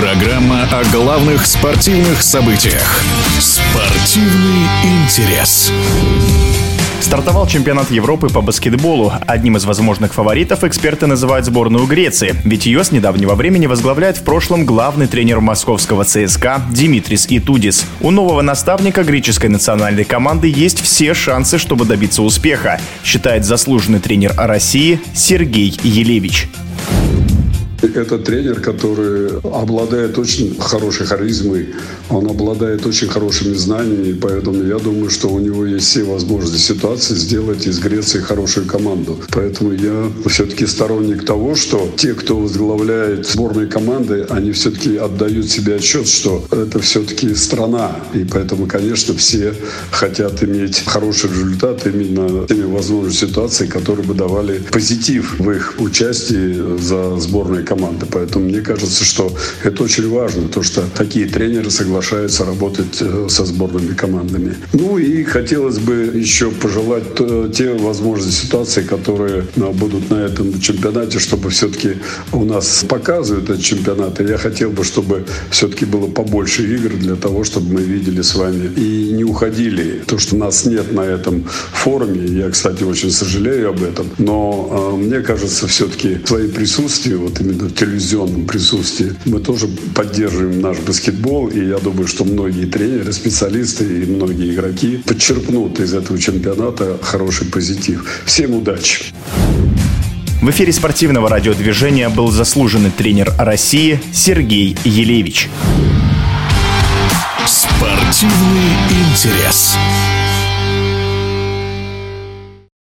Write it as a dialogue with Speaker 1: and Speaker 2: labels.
Speaker 1: Программа о главных спортивных событиях. Спортивный интерес.
Speaker 2: Стартовал чемпионат Европы по баскетболу. Одним из возможных фаворитов эксперты называют сборную Греции, ведь ее с недавнего времени возглавляет в прошлом главный тренер московского ЦСКА Димитрис Итудис. У нового наставника греческой национальной команды есть все шансы, чтобы добиться успеха, считает заслуженный тренер России Сергей Елевич.
Speaker 3: Это тренер, который обладает очень хорошей харизмой, он обладает очень хорошими знаниями, поэтому я думаю, что у него есть все возможности ситуации сделать из Греции хорошую команду. Поэтому я все-таки сторонник того, что те, кто возглавляет сборные команды, они все-таки отдают себе отчет, что это все-таки страна. И поэтому, конечно, все хотят иметь хороший результат именно теми возможными ситуациями, которые бы давали позитив в их участии за сборной команды. Поэтому мне кажется, что это очень важно, то, что такие тренеры соглашаются работать э, со сборными командами. Ну и хотелось бы еще пожелать те возможности ситуации, которые э, будут на этом чемпионате, чтобы все-таки у нас показывают этот чемпионат. И я хотел бы, чтобы все-таки было побольше игр для того, чтобы мы видели с вами и не уходили. То, что нас нет на этом форуме, я, кстати, очень сожалею об этом, но э, мне кажется, все-таки свои присутствие, вот именно в телевизионном присутствии. Мы тоже поддерживаем наш баскетбол, и я думаю, что многие тренеры, специалисты и многие игроки подчеркнут из этого чемпионата хороший позитив. Всем удачи!
Speaker 2: В эфире спортивного радиодвижения был заслуженный тренер России Сергей Елевич.
Speaker 1: Спортивный интерес.